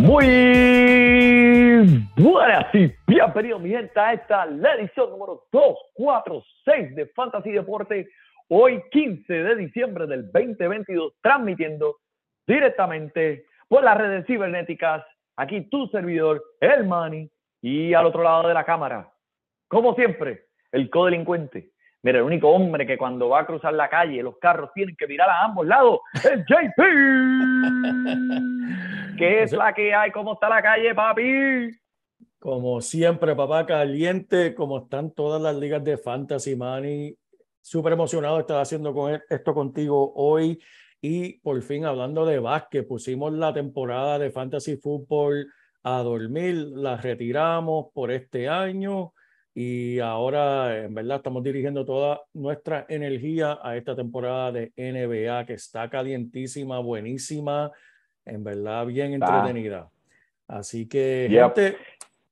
Muy buenas y bienvenidos mi gente a esta la edición número 246 de Fantasy Deporte. Hoy 15 de diciembre del 2022 transmitiendo directamente por las redes cibernéticas. Aquí tu servidor, el Manny, y al otro lado de la cámara, como siempre, el codelincuente. Mira, el único hombre que cuando va a cruzar la calle, los carros tienen que mirar a ambos lados, es JP. ¿Qué es la que hay? ¿Cómo está la calle, papi? Como siempre, papá, caliente, como están todas las ligas de Fantasy Money. Súper emocionado de estar haciendo con e- esto contigo hoy. Y por fin, hablando de básquet, pusimos la temporada de Fantasy Football a dormir, la retiramos por este año y ahora, en verdad, estamos dirigiendo toda nuestra energía a esta temporada de NBA que está calientísima, buenísima, en verdad, bien entretenida. Así que, Yep. gente,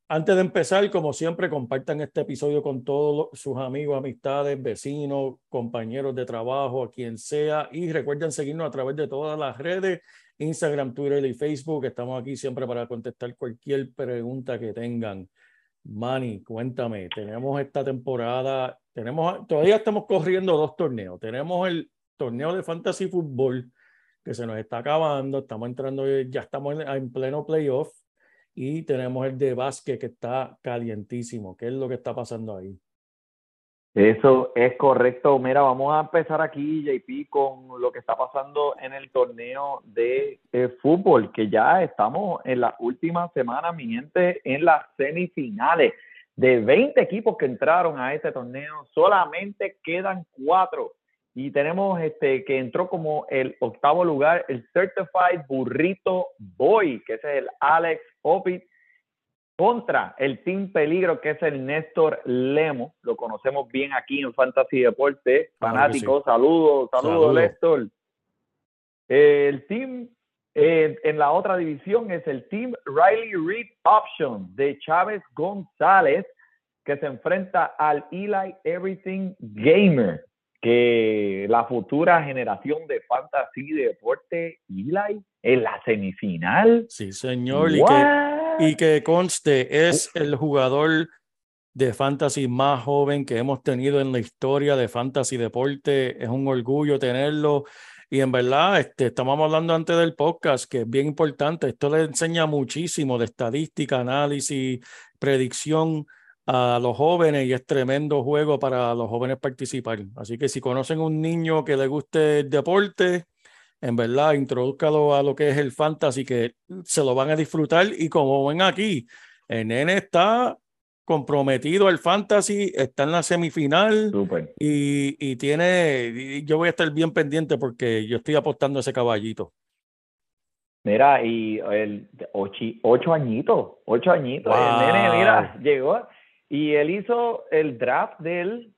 antes de empezar, como siempre, compartan este episodio con todos los- sus amigos, amistades, vecinos, compañeros de trabajo, a quien sea. Y recuerden seguirnos a través de todas las redes, Instagram, Twitter y Facebook. Estamos aquí siempre para contestar cualquier pregunta que tengan. Manny, cuéntame, tenemos esta temporada, tenemos, todavía estamos corriendo dos torneos. Tenemos el torneo de Fantasy Football que se nos está acabando, estamos entrando, ya estamos en, en pleno playoff y tenemos el de básquet que está calientísimo. ¿Qué es lo que está pasando ahí? Eso es correcto. Mira, vamos a empezar aquí, JP, con lo que está pasando en el torneo de eh, fútbol, que ya estamos en las últimas semanas, mi gente, en las semifinales. De 20 equipos que entraron a este torneo, solamente quedan cuatro. Y tenemos este que entró como el octavo lugar, el Certified Burrito Boy, que es el Alex Opit contra el Team Peligro, que es el Néstor Lemo. Lo conocemos bien aquí en Fantasy Deporte. Claro Fanáticos, saludos, saludos. Néstor. El team eh, en la otra división es el Team Riley Reed Option de Chávez González, que se enfrenta al Eli Everything Gamer, que la futura generación de Fantasy Deporte, Eli, en la semifinal. Sí, señor. Y que, What? Y que conste, es el jugador de fantasy más joven que hemos tenido en la historia de fantasy deporte. Es un orgullo tenerlo. Y en verdad, este, estamos hablando antes del podcast, que es bien importante. Esto le enseña muchísimo de estadística, análisis, predicción a los jóvenes y es tremendo juego para los jóvenes participar. Así que si conocen un niño que le guste el deporte, en verdad, introduzcalo a lo que es el fantasy, que se lo van a disfrutar. Y como ven aquí, el nene está comprometido al fantasy, está en la semifinal y, y tiene, y yo voy a estar bien pendiente porque yo estoy apostando a ese caballito. Mira, y el ochi- ocho añitos, ocho añitos. El nene, mira, llegó y él hizo el draft de él,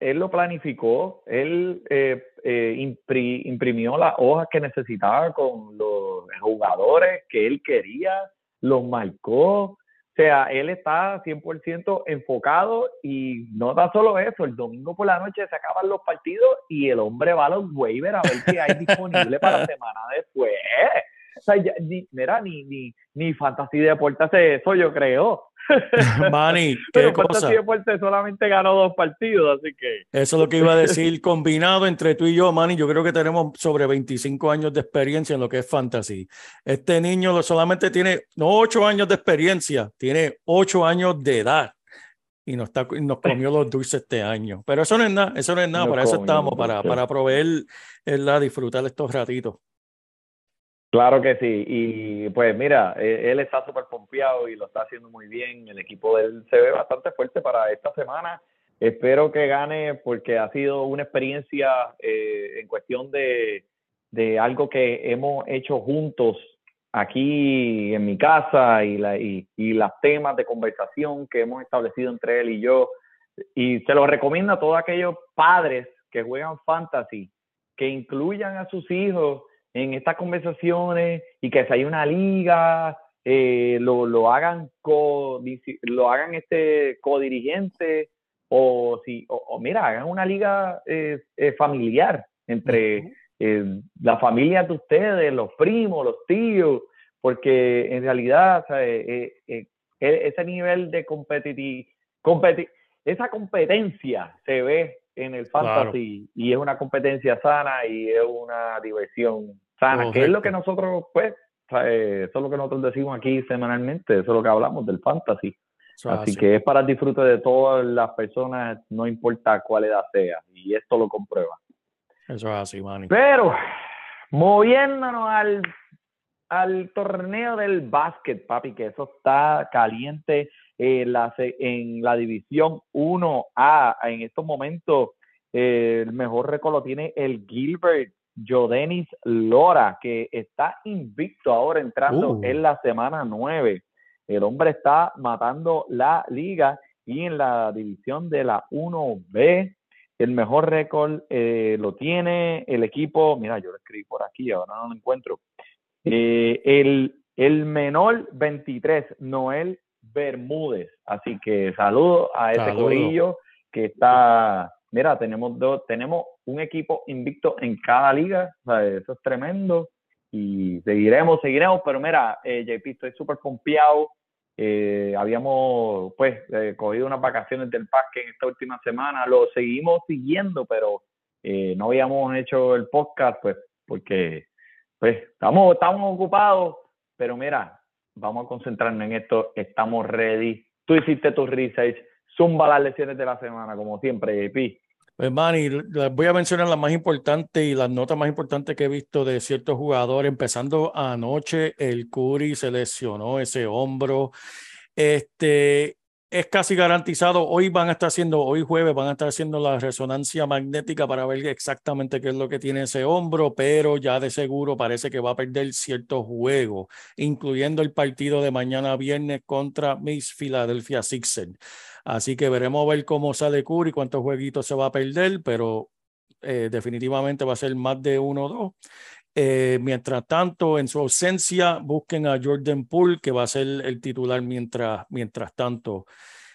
él lo planificó, él eh, eh, impri- imprimió las hojas que necesitaba con los jugadores que él quería, los marcó. O sea, él está 100% enfocado y no da solo eso, el domingo por la noche se acaban los partidos y el hombre va a los waivers a ver qué hay disponible para la semana después. O sea, ya, ni, mira, ni, ni, ni Fantasy Deporte hace eso, yo creo. Manny, qué Pero cosa. Fantasy Deporte solamente ganó dos partidos, así que Eso es lo que iba a decir. Combinado entre tú y yo, Manny, yo creo que tenemos sobre 25 años de experiencia en lo que es fantasy. Este niño solamente tiene, no 8 años de experiencia, tiene 8 años de edad. Y nos, está, nos comió los dulces este año. Pero eso no es nada, eso no es nada, Nos para eso estamos, para, para proveer, ¿verdad? disfrutar estos ratitos. Claro que sí, y pues mira, eh, él está súper pompeado y lo está haciendo muy bien, el equipo de él se ve bastante fuerte para esta semana, espero que gane porque ha sido una experiencia eh, en cuestión de, de algo que hemos hecho juntos aquí en mi casa y, la, y, y los temas de conversación que hemos establecido entre él y yo, y se lo recomiendo a todos aquellos padres que juegan fantasy, que incluyan a sus hijos en estas conversaciones y que si hay una liga, eh, lo, lo hagan co, lo hagan este codirigente o si o, o mira, hagan una liga eh, eh, familiar entre eh, las familias de ustedes, los primos, los tíos, porque en realidad eh, eh, ese nivel de competitividad, competi esa competencia se ve en el fantasy y es una competencia sana y es una diversión Correcto. que es lo que nosotros, pues, eh, eso es lo que nosotros decimos aquí semanalmente, eso es lo que hablamos del fantasy. Así así. que es para el disfrute de todas las personas, no importa cuál edad sea, y esto lo comprueba. Eso es así, Manny. Pero, moviéndonos al, al torneo del básquet, papi, que eso está caliente en la, en la división 1A. En estos momentos, eh, el mejor récord lo tiene el Gilbert Jodenis Lora, que está invicto ahora entrando Uh. en la semana 9. El hombre está matando la liga y en la división de la 1B, el mejor récord eh, lo tiene el equipo, mira, yo lo escribí por aquí, ahora no lo encuentro. Eh, el, el menor 23, Noel Bermúdez. Así que saludo a ese Saludo. corillo que está, mira, tenemos dos, tenemos un equipo invicto en cada liga, eso es tremendo. Y seguiremos, seguiremos, pero mira, eh, JP, estoy súper confiado. Eh, habíamos pues eh, cogido unas vacaciones del parque en esta última semana, lo seguimos siguiendo, pero eh, no habíamos hecho el podcast pues porque pues estamos, estamos ocupados, pero mira, vamos a concentrarnos en esto, estamos ready. Tú hiciste tu research, zumba las lecciones de la semana, como siempre, JP. Pues, Manny, voy a mencionar las más importantes y las notas más importantes que he visto de ciertos jugadores. Empezando anoche, el Curry se lesionó ese hombro. Este es casi garantizado. Hoy van a estar haciendo, hoy jueves van a estar haciendo la resonancia magnética para ver exactamente qué es lo que tiene ese hombro, pero ya de seguro parece que va a perder ciertos juegos, incluyendo el partido de mañana viernes contra Miss Philadelphia Sixers. Así que veremos a ver cómo sale Curry, cuántos jueguitos se va a perder, pero eh, definitivamente va a ser más de uno o dos. Eh, mientras tanto, en su ausencia, busquen a Jordan Poole, que va a ser el titular mientras, mientras tanto.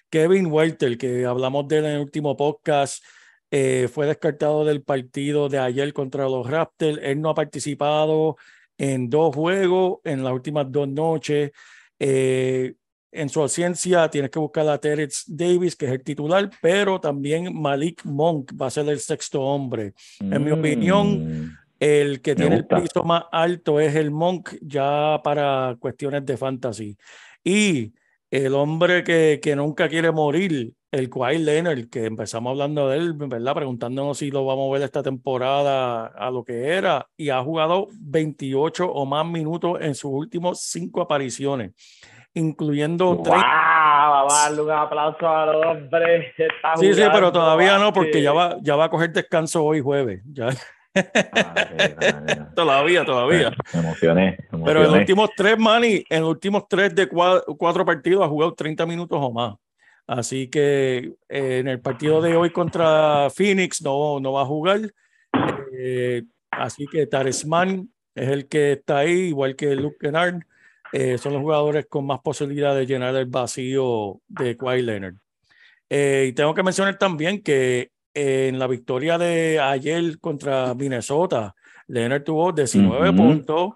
Kevin Welter, que hablamos de él en el último podcast, eh, fue descartado del partido de ayer contra los Raptors. Él no ha participado en dos juegos en las últimas dos noches. Eh, en su ausencia tienes que buscar a Terence Davis, que es el titular, pero también Malik Monk va a ser el sexto hombre. En mi opinión, Mm, El que Me tiene el gusta. piso más alto es el Monk, ya para cuestiones de fantasy. Y el hombre que, que nunca quiere morir, el Kawhi Leonard, que empezamos hablando de él, ¿verdad? Preguntándonos si lo vamos a ver esta temporada a lo que era, y ha jugado 28 o más minutos en sus últimos cinco apariciones, incluyendo ¡Wow! 30 Vamos a darle un aplauso al hombre. Está Sí, sí, pero todavía no, porque ya va, ya va a coger descanso hoy jueves. Ya, Ah, todavía, todavía. Me emocioné, me Pero en los emocioné. últimos tres, Manny, en los últimos tres de cua- cuatro, partidos ha jugado 30 minutos o más. Así que eh, en el partido de hoy contra Phoenix no, no va a jugar. Eh, así que Taresman es el que está ahí, igual que Luke Kennard. Eh, son los jugadores con más posibilidad de llenar el vacío de Kawhi Leonard. Eh, y tengo que mencionar también que en la victoria de ayer contra Minnesota, Leonard tuvo 19 Ujú. puntos,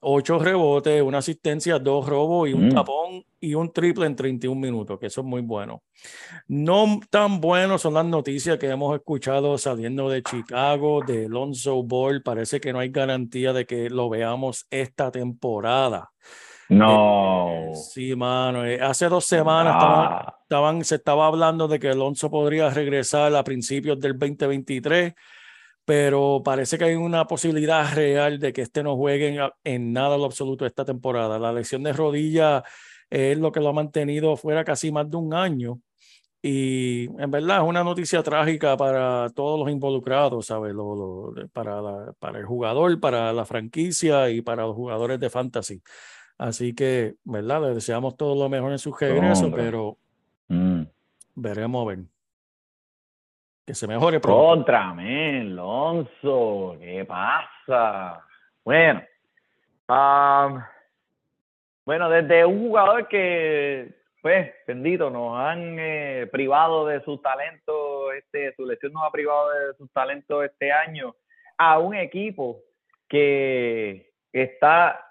8 rebotes, una asistencia, dos robos y un Mm. tapón y un triple en 31 minutos, que eso es muy bueno. No tan buenos son las noticias que hemos escuchado saliendo de Chicago, de Alonso Ball. Parece que no hay garantía de que lo veamos esta temporada. No. Sí, mano. eh, Hace dos semanas estaban, estaban- se estaba hablando de que Alonso podría regresar a principios del 2023, pero parece que hay una posibilidad real de que este no juegue en, en nada lo absoluto esta temporada. La lesión de rodilla es lo que lo ha mantenido fuera casi más de un año. Y en verdad es una noticia trágica para todos los involucrados, ¿sabes? Lo- lo- para, la- para el jugador, para la franquicia y para los jugadores de fantasy. Así que, ¿verdad? Le deseamos todo lo mejor en su regreso, pero Mm. veremos a ver. Que se mejore pronto. Contra, men, Alonso, ¿qué pasa? Bueno, am, bueno, desde un jugador que, pues, bendito, nos han eh, privado de sus talentos, este, su lesión nos ha privado de sus talentos este año, a un equipo que está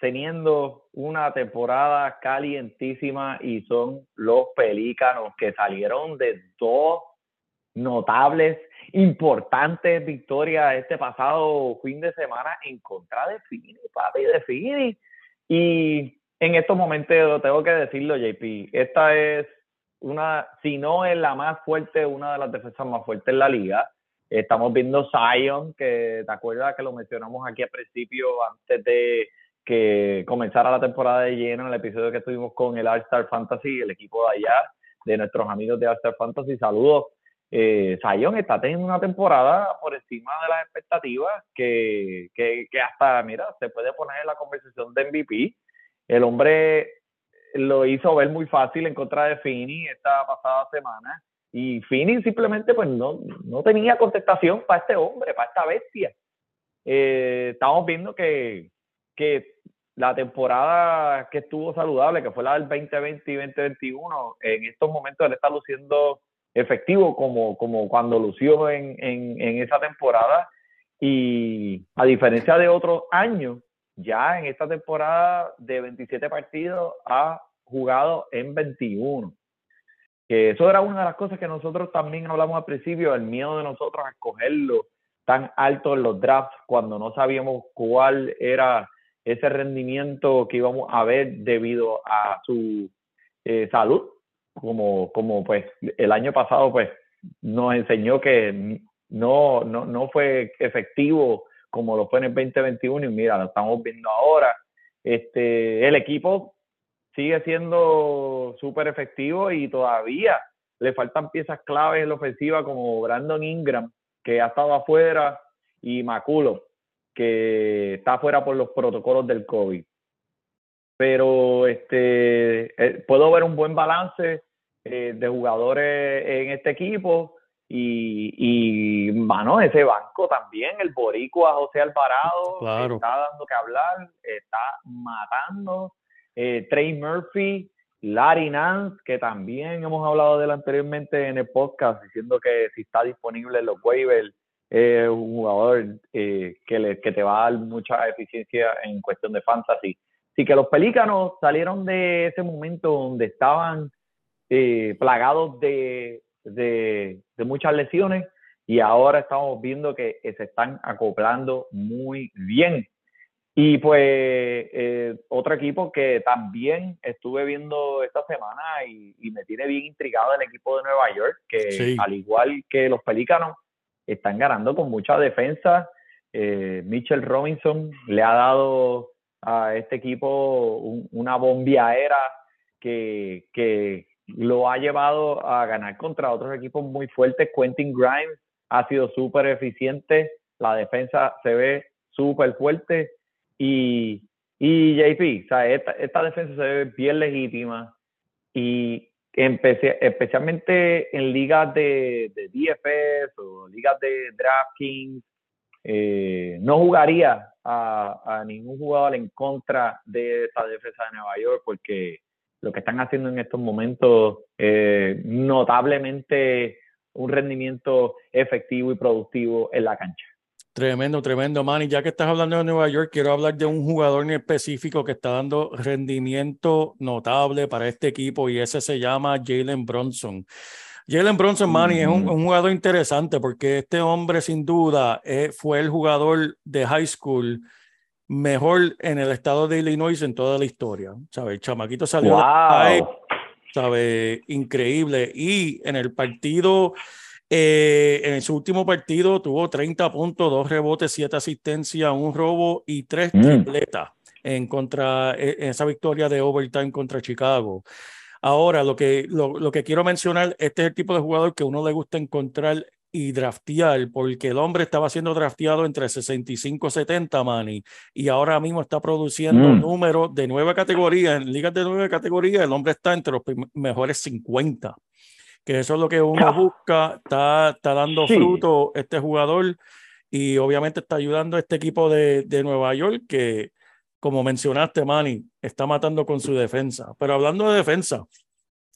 teniendo una temporada calientísima y son los Pelícanos que salieron de dos notables, importantes victorias este pasado fin de semana en contra de Fini, papi, de Fini. Y en estos momentos, tengo que decirlo, JP, esta es una, si no es la más fuerte, una de las defensas más fuertes en la liga. Estamos viendo Zion, que te acuerdas que lo mencionamos aquí al principio, antes de que comenzara la temporada de lleno, en el episodio que estuvimos con el All-Star Fantasy, el equipo de allá, de nuestros amigos de All-Star Fantasy. Saludos eh, Zion está teniendo una temporada por encima de las expectativas que, que, que hasta, mira, se puede poner en la conversación de MVP. El hombre lo hizo ver muy fácil en contra de Fini esta pasada semana y Fini simplemente pues no, no tenía contestación para este hombre, para esta bestia. Eh, estamos viendo que, que la temporada que estuvo saludable, que fue la del 2020 y 2021, en estos momentos él está luciendo efectivo como, como cuando lució en, en, esa temporada y a diferencia de otros años, ya en esta temporada de 27 partidos ha jugado en 21. Que eso era una de las cosas que nosotros también hablamos al principio, el miedo de nosotros a escogerlo tan alto en los drafts cuando no sabíamos cuál era ese rendimiento que íbamos a ver debido a su eh, salud, como, como pues el año pasado pues nos enseñó que no, no, no fue efectivo como lo fue en el 2021 y mira, lo estamos viendo ahora. Este, el equipo sigue siendo súper efectivo y todavía le faltan piezas claves en la ofensiva como Brandon Ingram, que ha estado afuera, y Maculo, que está afuera por los protocolos del COVID. Pero este, eh, puedo ver un buen balance eh, de jugadores en este equipo y, y, mano, ese banco también, el boricua José Alvarado, Claro. está dando que hablar, está matando. Eh, Trey Murphy, Larry Nance, que también hemos hablado de él anteriormente en el podcast, diciendo que si está disponible en los waivers, es un jugador eh, que, le, que te va a dar mucha eficiencia en cuestión de fantasy. Así que los Pelícanos salieron de ese momento donde estaban eh, plagados de, de, de, muchas lesiones y ahora estamos viendo que se están acoplando muy bien. Y pues eh, otro equipo que también estuve viendo esta semana y, y, me tiene bien intrigado el equipo de Nueva York, que sí. al igual que los Pelícanos, están ganando con mucha defensa. Eh, Mitchell Robinson le ha dado a este equipo un, una bombiaera que, que lo ha llevado a ganar contra otros equipos muy fuertes. Quentin Grimes ha sido súper eficiente, la defensa se ve súper fuerte y, y JP, o sea, esta, esta, defensa se ve bien legítima y especialmente en ligas de, de DFS o ligas de DraftKings, eh, no jugaría a, ningún jugador en contra de esta defensa de Nueva York porque lo que están haciendo en estos momentos eh, notablemente un rendimiento efectivo y productivo en la cancha. Tremendo, tremendo, Manny. Ya que estás hablando de Nueva York, quiero hablar de un jugador en específico que está dando rendimiento notable para este equipo y ese se llama Jalen Bronson. Jalen Bronson, Manny, es un, Ujú. un jugador interesante porque este hombre sin duda eh, fue el jugador de high school mejor en el estado de Illinois en toda la historia. ¿Sabe? El chamaquito salió de high, Wow. ¿sabe? Increíble. Y en el partido, eh, en su último partido, tuvo 30 puntos, dos rebotes, siete asistencias, un robo y tres Mm. tripletas en contra eh, en esa victoria de overtime contra Chicago. Ahora, lo que, lo, lo que quiero mencionar, este es el tipo de jugador que uno le gusta encontrar y draftear, porque el hombre estaba siendo drafteado entre 65 y 70, Manny, y ahora mismo está produciendo Mm. números de nueva categoría, en ligas de nueva categoría, el hombre está entre los mejores 50, que eso es lo que uno busca, está, está dando Sí. fruto este jugador y obviamente está ayudando a este equipo de, de Nueva York que, como mencionaste, Manny, está matando con su defensa. Pero hablando de defensa,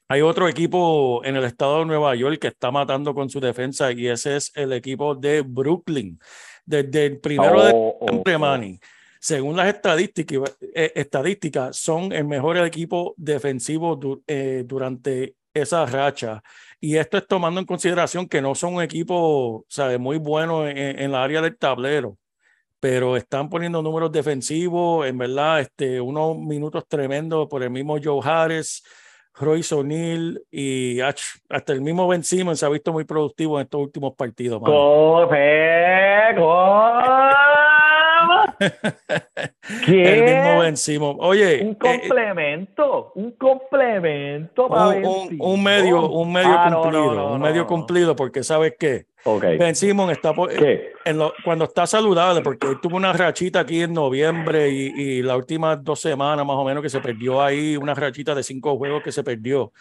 hay otro equipo en el estado de Nueva York que está matando con su defensa y ese es el equipo de Brooklyn. Desde el primero de Oh, oh, siempre, oh. Manny, según las estadísticas, eh, estadísticas, son el mejor equipo defensivo du- eh, durante esa racha. Y esto es tomando en consideración que no son un equipo, ¿sabe? muy bueno en, la área del tablero, pero están poniendo números defensivos, en verdad, este, unos minutos tremendos por el mismo Joe Harris, Royce O'Neal y hasta el mismo Ben Simmons se ha visto muy productivo en estos últimos partidos. Manny. Coge, El mismo. Ben Simmons. Oye, Un eh, complemento, un complemento para un, un- medio, un medio Ah, no, no, cumplido, no, un medio cumplido, porque sabes qué, Ok. Ben Simmons está po- ¿Qué? en lo- cuando está saludable, porque él tuvo una rachita aquí en noviembre y, y las últimas dos semanas más o menos que se perdió ahí, una rachita de cinco juegos que se perdió.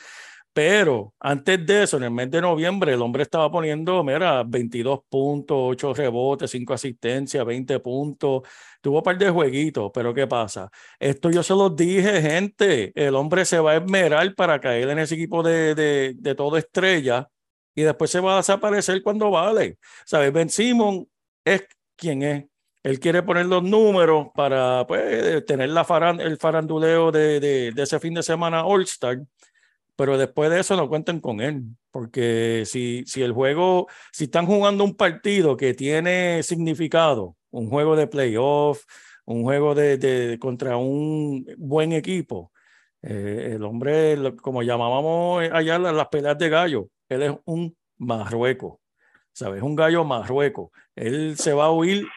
Pero antes de eso, en el mes de noviembre, el hombre estaba poniendo, mira, 22 puntos, 8 rebotes, 5 asistencias, 20 puntos. Tuvo un par de jueguitos, pero ¿qué pasa? Esto yo se los dije, gente. El hombre se va a esmerar para caer en ese equipo de, de, de todo estrella y después se va a desaparecer cuando vale. ¿Sabes? Ben Simon es quien es. Él quiere poner los números para pues, tener la faran- el faranduleo de, de, de ese fin de semana All-Star pero después de eso no cuenten con él, porque si, si el juego, si están jugando un partido que tiene significado, un juego de playoff, un juego de, de- contra un buen equipo, eh, el hombre, como llamábamos allá las, las peleas de gallo, él es un marrueco, ¿sabes? Un gallo marrueco. Él se va a huir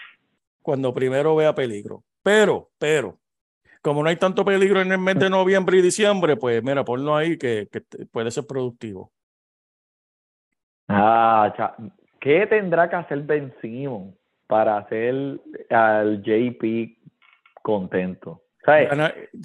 cuando primero vea peligro. Pero, pero, como no hay tanto peligro en el mes de noviembre y diciembre, pues mira, ponlo ahí que, puede ser productivo. Ah, cha- ¿qué tendrá que hacer Ben Simmons para hacer al JP contento? ¿Sabes?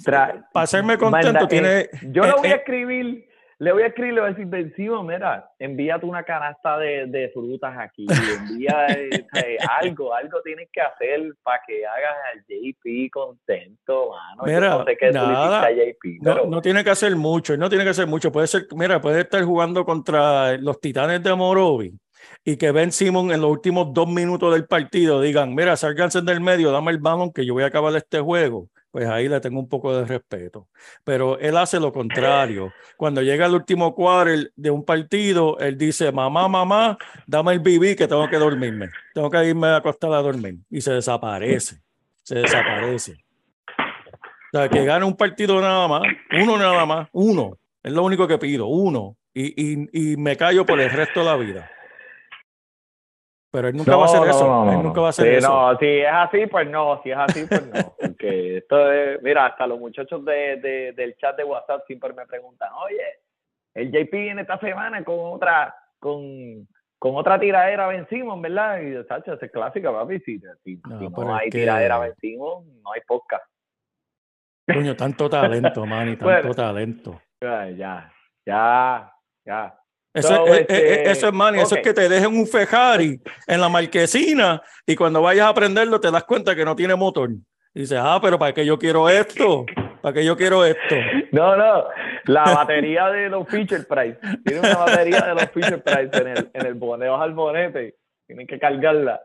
Para hacerme contento, manda- eh, tiene. yo eh, voy a eh, escribir, le voy a escribir, le voy a decir, Simmons, mira, envíate una canasta de, de frutas aquí, envía eh, ¿sabes? algo, algo tienes que hacer para que hagas al JP contento, mano. Yo Mira, no sé qué nada, a JP, no, pero no tiene que hacer mucho, no tiene que hacer mucho. Puede ser, mira, puede estar jugando contra los Titanes de Morovi y que Ben Simon en los últimos dos minutos del partido digan, mira, sálganse del medio, dame el balón que yo voy a acabar este juego. Pues ahí le tengo un poco de respeto. Pero él hace lo contrario. Cuando llega el último quarter de un partido, él dice, mamá, mamá, dame el BB que tengo que dormirme. Tengo que irme a acostar a dormir. Y se desaparece. Se desaparece. O sea, que gane un partido nada más, uno nada más, uno. Es lo único que pido, uno. Y, y, y me callo por el resto de la vida. Pero él nunca va a hacer eso. él nunca va a hacer Sí, eso. No, si es así, pues no. Si es así, pues no. Porque esto es, mira, hasta los muchachos de, de- del chat de WhatsApp siempre me preguntan, oye, el JP viene esta semana con otra, con, con otra tiradera vencimos, ¿verdad? Y yo, esa es clásica, papi. Si, si- No, no hay que- tiradera vencimos, no hay podcast. Coño, tanto talento, Manny, tanto Bueno. talento. Ya, ya, ya. Eso, So, es, este, eso es, Manny, eso es que te dejen un Ferrari en la marquesina y cuando vayas a prenderlo te das cuenta que no tiene motor. Y dices, ah, pero ¿para qué yo quiero esto? ¿Para qué yo quiero esto? No, no, la batería de los Fisher Price. Tiene una batería de los Fisher Price en el, en el bonete, el bonete. Tienen que cargarla.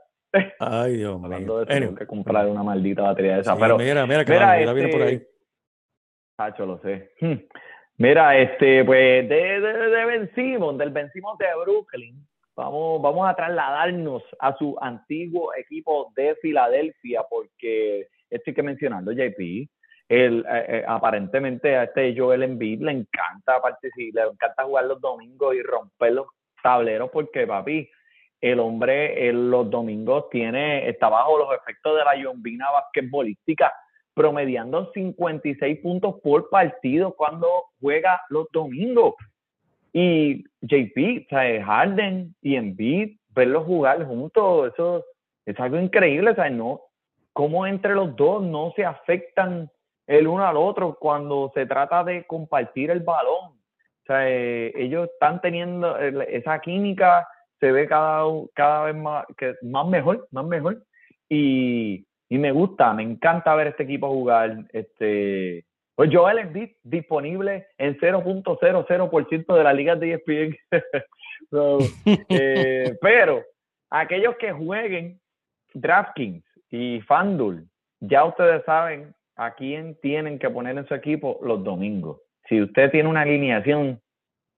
Ay, Dios mío. Hablando de eso, Anyway, tengo que comprar una maldita batería de esa. sí, pero, mira, mira, que mira, la Navidad viene por este, ahí. Tacho, lo sé. Hmm. Mira, este, pues de, de, de Ben Simmons, del Ben Simmons de Brooklyn, vamos, vamos a trasladarnos a su antiguo equipo de Filadelfia, porque esto hay que mencionarlo, JP. El, eh, eh, aparentemente a este Joel Embiid le encanta participar, le encanta jugar los domingos y romper los tableros, porque papi, el hombre en los domingos tiene, está bajo los efectos de la yombina basquetbolística promediando 56 puntos por partido cuando juega los domingos. Y JP, o sea, Harden y Embiid, verlos jugar juntos, eso es algo increíble, o sea, no, cómo entre los dos no se afectan el uno al otro cuando se trata de compartir el balón. O sea, eh, ellos están teniendo esa química, se ve cada, cada vez más, que, más mejor, más mejor. Y, y me gusta, me encanta ver este equipo jugar. Este, pues Joel Embiid disponible en 0.00% de las ligas de ESPN. So, eh, pero aquellos que jueguen DraftKings y FanDuel, ya ustedes saben a quién tienen que poner en su equipo los domingos. Si usted tiene una alineación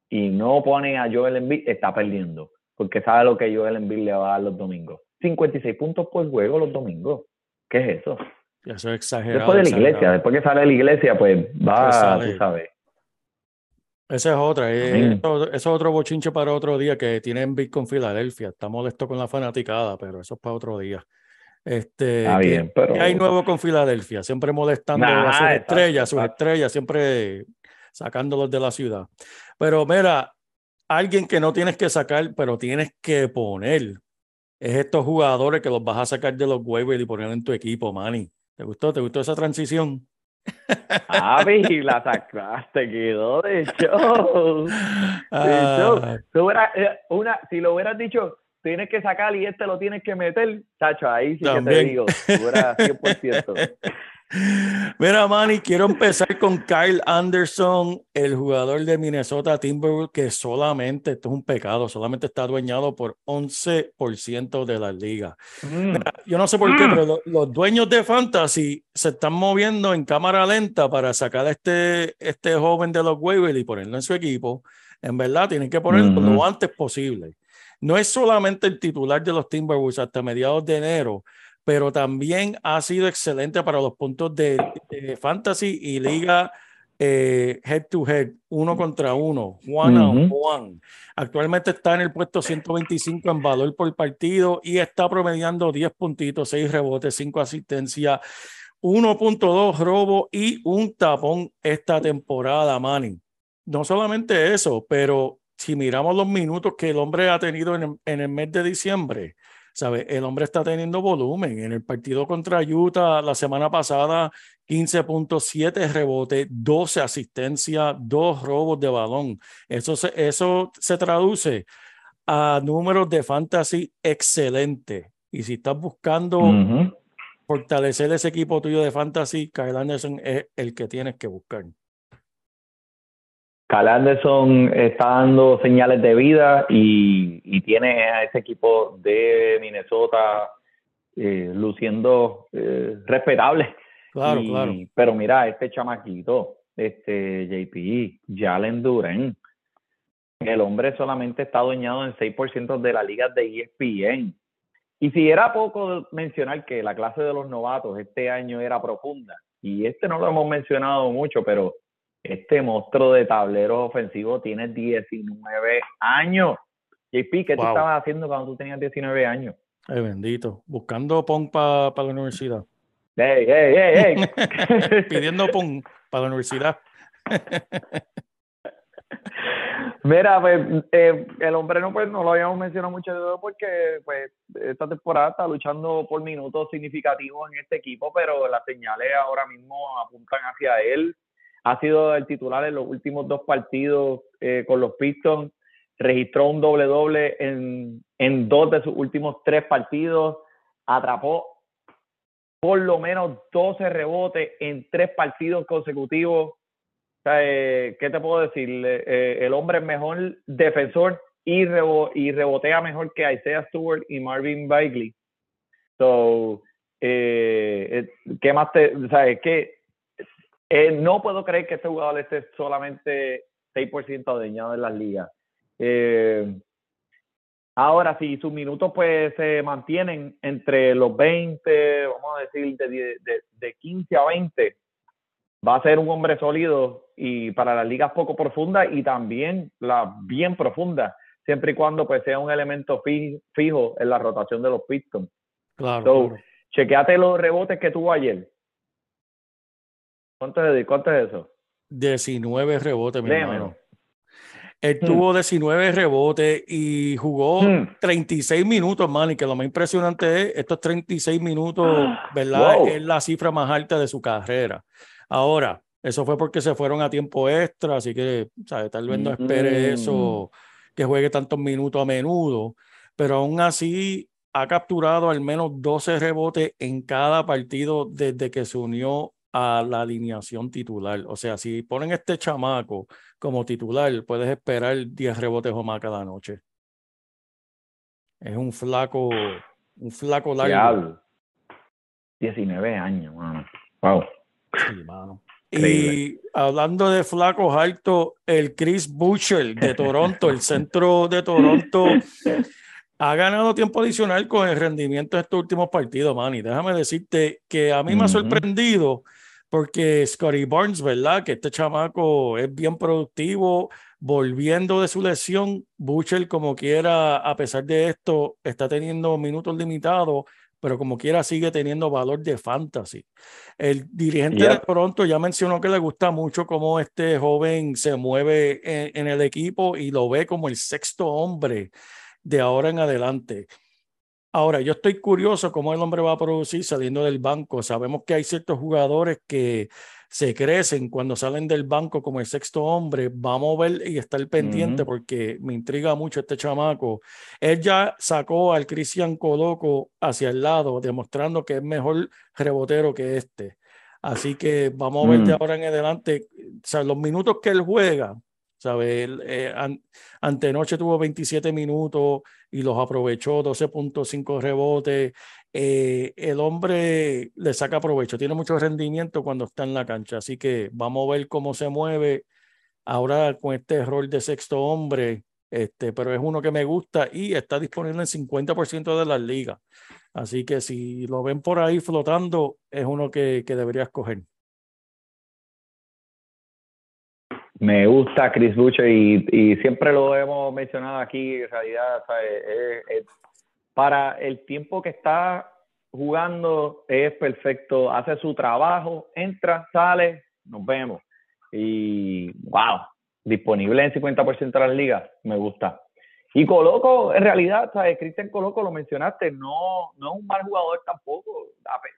y no pone a Joel Embiid, está perdiendo, porque sabe lo que Joel Embiid le va a dar los domingos. 56 puntos por juego los domingos. ¿Qué es eso? Eso es exagerado. Después de la iglesia, después que sale de la iglesia, pues va, Pues tú sabes. Esa es otra, eh, eso, eso es otro bochinche para otro día que tienen Big con Filadelfia. Está molesto con la fanaticada, pero eso es para otro día. Este, Está ¿qué- bien, pero- qué hay nuevo con Filadelfia? Siempre molestando Nah, a sus exacto, estrellas, sus estrellas, siempre sacándolos de la ciudad. Pero mira, alguien que no tienes que sacar, pero tienes que poner, es estos jugadores que los vas a sacar de los waivers y poner en tu equipo, Manny. ¿Te gustó? ¿Te gustó esa transición? Avi, la sacaste, quedó de show. De show. Ah, Tú hubieras, eh, una, si lo hubieras dicho, tienes que sacar y este lo tienes que meter, Tacho, ahí sí que te digo, hubieras 100%. Mira, Manny, quiero empezar con Kyle Anderson, el jugador de Minnesota Timberwolves, que solamente, esto es un pecado, solamente está adueñado por 11% de la liga. Mm, Yo no sé por qué, pero lo- los dueños de Fantasy se están moviendo en cámara lenta para sacar a este, este joven de los waivers y ponerlo en su equipo. En verdad, tienen que ponerlo lo antes posible. No es solamente el titular de los Timberwolves hasta mediados de enero, pero también ha sido excelente para los puntos de, de Fantasy y Liga eh, head to head, uno contra uno, one on Ujú. one. Actualmente está en el puesto 125 en valor por partido y está promediando 10 puntitos, 6 rebotes, 5 asistencias, 1.2 robo y un tapón esta temporada, Manny. No solamente eso, pero si miramos los minutos que el hombre ha tenido en el, en el mes de diciembre, ¿sabe? El hombre está teniendo volumen. En el partido contra Utah la semana pasada, 15.7 rebotes, 12 asistencias, 2 robos de balón. Eso se, eso se traduce a números de fantasy excelentes. Y si estás buscando ujú. fortalecer ese equipo tuyo de fantasy, Kyle Anderson es el que tienes que buscar. Cal Anderson está dando señales de vida y, y tiene a ese equipo de Minnesota eh, luciendo eh, respetable. Claro, Y- claro. Pero mira, este chamaquito, este JP, Jalen Duren, el hombre solamente está adueñado en 6% de la liga de ESPN. Y si era poco mencionar que la clase de los novatos este año era profunda, y este no lo hemos mencionado mucho, pero este monstruo de tablero ofensivo tiene 19 años. JP, ¿qué tú Wow. estabas haciendo cuando tú tenías 19 años? Ay, bendito. Buscando PON para la universidad. ¡Ey, ey, ey, ey! Pidiendo PON para la universidad. Mira, pues eh, el hombre no, pues, no lo habíamos mencionado mucho porque pues esta temporada está luchando por minutos significativos en este equipo, pero las señales ahora mismo apuntan hacia él. Ha sido el titular en los últimos dos partidos eh, con los Pistons, registró un doble doble en, dos de sus últimos tres partidos, atrapó por lo menos 12 rebotes en tres partidos consecutivos. Eh, ¿Qué te puedo decir? Eh, el hombre es mejor defensor y, rebo y rebotea mejor que Isaiah Stewart y Marvin Bagley. So, eh, ¿qué más te, o sea, eh, no puedo creer que este jugador esté solamente 6% adueñado en las ligas. Eh, ahora, si sus minutos pues se mantienen entre los 20, vamos a decir, de, de, de 15 a 20, va a ser un hombre sólido y para las ligas poco profundas y también las bien profundas, siempre y cuando pues sea un elemento fi- fijo en la rotación de los Pistons. Claro, So, claro. chequeate los rebotes que tuvo ayer. ¿Cuánto es, cuánto es eso? 19 rebotes, mi hermano. Él Hmm. tuvo 19 rebotes y jugó Hmm. 36 minutos, man, y que lo más impresionante es estos 36 minutos, ¿verdad? Wow. Es la cifra más alta de su carrera. Ahora, eso fue porque se fueron a tiempo extra, así que, ¿sabes? Tal vez no espere Mm. eso, que juegue tantos minutos a menudo, pero aún así ha capturado al menos 12 rebotes en cada partido desde que se unió a la alineación titular. O sea, si ponen este chamaco como titular, puedes esperar 10 rebotes o más cada noche. Es un flaco, un flaco largo. Diablo. 19 años, mano. Wow. Sí, mano. Increíble. Y hablando de flacos altos, el Chris Butcher de Toronto, el centro de Toronto, ha ganado tiempo adicional con el rendimiento de estos últimos partidos, man. Y déjame decirte que a mí me ha sorprendido porque Scotty Barnes, ¿verdad? Que este chamaco es bien productivo, volviendo de su lesión. Butcher, como quiera, a pesar de esto, está teniendo minutos limitados, pero como quiera sigue teniendo valor de fantasy. El dirigente de. Toronto ya mencionó que le gusta mucho cómo este joven se mueve en, en el equipo y lo ve como el sexto hombre de ahora en adelante. Ahora, yo estoy curioso cómo el hombre va a producir saliendo del banco. Sabemos que hay ciertos jugadores que se crecen cuando salen del banco como el sexto hombre. Vamos a ver y estar pendiente porque me intriga mucho este chamaco. Él ya sacó al Cristian Coloco hacia el lado, demostrando que es mejor rebotero que este. Así que vamos a ver de Mm. ahora en adelante, o sea, los minutos que él juega, ¿sabes? Él, eh, an- antenoche tuvo 27 minutos y los aprovechó, 12.5 rebotes. Eh, el hombre le saca provecho, tiene mucho rendimiento cuando está en la cancha, así que vamos a ver cómo se mueve ahora con este rol de sexto hombre, este, pero es uno que me gusta y está disponible en 50% de las ligas. Así que si lo ven por ahí flotando, es uno que, que deberías coger. Me gusta Chris Butcher y, siempre lo hemos mencionado aquí, en realidad. Es- para el tiempo que está jugando es perfecto, hace su trabajo, entra, sale, nos vemos. Y wow, disponible en 50% de las ligas, me gusta. Y Coloco, en realidad, ¿sabes? Cristian Coloco, lo mencionaste, no, no es un mal jugador tampoco.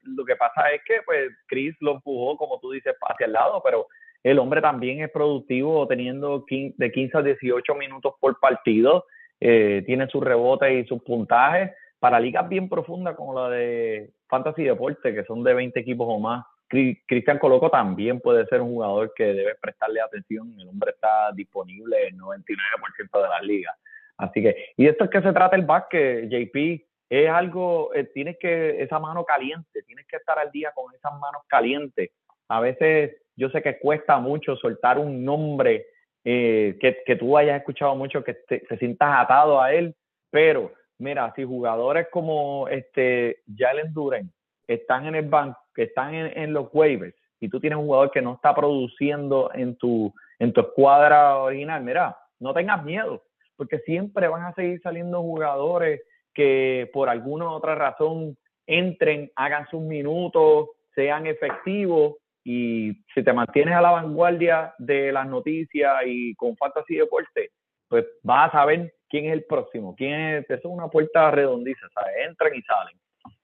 Lo que pasa es que, pues, Chris lo empujó, como tú dices, hacia el lado, pero el hombre también es productivo, teniendo de 15 a 18 minutos por partido, eh, tiene sus rebotes y sus puntajes. Para ligas bien profundas como la de Fantasy Deporte, que son de 20 equipos o más, Cri- Cristian Coloco también puede ser un jugador que debe prestarle atención. El hombre está disponible en 99% de las ligas. Así que, y esto es que se trata el básquet, JP, es algo, eh, tienes que, esa mano caliente, tienes que estar al día con esas manos calientes. A veces yo sé que cuesta mucho soltar un nombre eh, que, que tú hayas escuchado mucho, que te, te sientas atado a él, pero mira, si jugadores como este Jalen Duren están en el banco, que están en, en los waivers, y tú tienes un jugador que no está produciendo en tu, en tu escuadra original, mira, no tengas miedo, porque siempre van a seguir saliendo jugadores que por alguna otra razón entren, hagan sus minutos, sean efectivos y si te mantienes a la vanguardia de las noticias y con fantasy deporte, pues vas a saber quién es el próximo, quién es, eso es una puerta redondiza, ¿sabes? Entran y salen.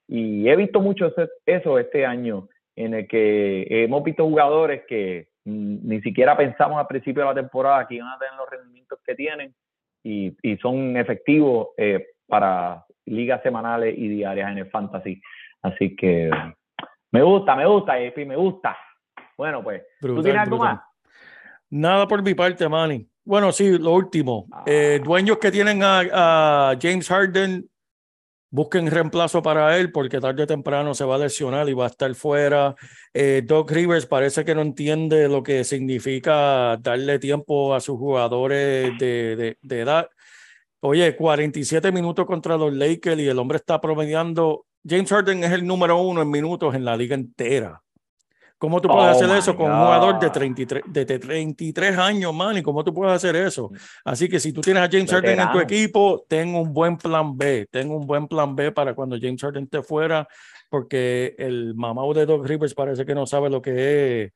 Y he visto mucho eso este año, en el que hemos visto jugadores que mm, ni siquiera pensamos al principio de la temporada que iban a tener los rendimientos que tienen y, y son efectivos eh, para ligas semanales y diarias en el fantasy. Así que me gusta, me gusta, Epi, me gusta. Bueno, pues, ¿tú tienes algo brutal. más? Nada por mi parte, Manny. Bueno, sí, lo último. Ah. Eh, dueños que tienen a, a James Harden, busquen reemplazo para él porque tarde o temprano se va a lesionar y va a estar fuera. Eh, Doc Rivers parece que no entiende lo que significa darle tiempo a sus jugadores de, de, de edad. Oye, 47 minutos contra los Lakers y el hombre está promediando. James Harden es el número uno en minutos en la liga entera. ¿Cómo tú puedes Oh hacer eso con un jugador de God. 33, de 33 años, man? ¿Y cómo tú puedes hacer eso? Así que si tú tienes a James Harden en tu equipo, ten un buen plan B. Ten un buen plan B para cuando James Harden esté fuera, porque el mamá de Doc Rivers parece que no sabe lo que es.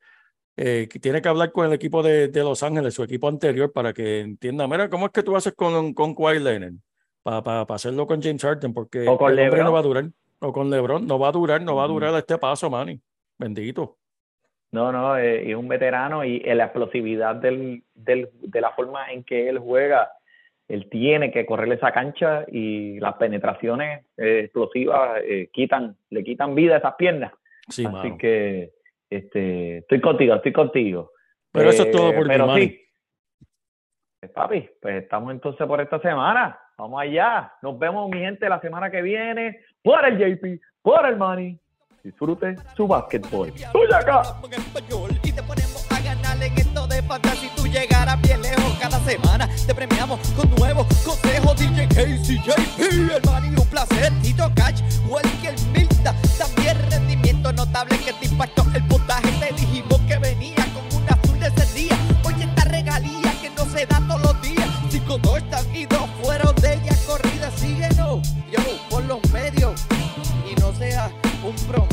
eh, que tiene que hablar con el equipo de, de Los Ángeles, su equipo anterior, para que entienda. Mira, ¿cómo es que tú haces con, con Kawhi Leonard? Para hacerlo con James Harden, porque O con el hombre no va a durar. O con LeBron, no va a durar, no va a Ujú. durar este paso, Manny. Bendito. No, no, eh, es un veterano y eh, la explosividad del, del, de la forma en que él juega, él tiene que correr esa cancha y las penetraciones eh, explosivas eh, quitan, le quitan vida a esas piernas. Sí, Así mano. que este, estoy contigo, estoy contigo. Pero eso es todo por pero sí. Pues, papi, pues estamos entonces por esta semana. Vamos allá. Nos vemos, mi gente, la semana que viene. Por el JP, por el Money. Disfrute su básquetbol. ¡Tuya acá! Y te ponemos a ganar en esto de fantasy. Tú llegarás bien lejos cada semana. Te premiamos con nuevos consejos. DJ Casey, JP, el un placer. Tito Cash, Welker Milta. También rendimiento notable que te impactó el puntaje. Te dijimos que venía con una azul de ese día. Oye, esta regalía que no se da todos los días. Cinco dos y dos fueron de ella corrida. Síguenos, yo, por los medios. Y no sea un promedio.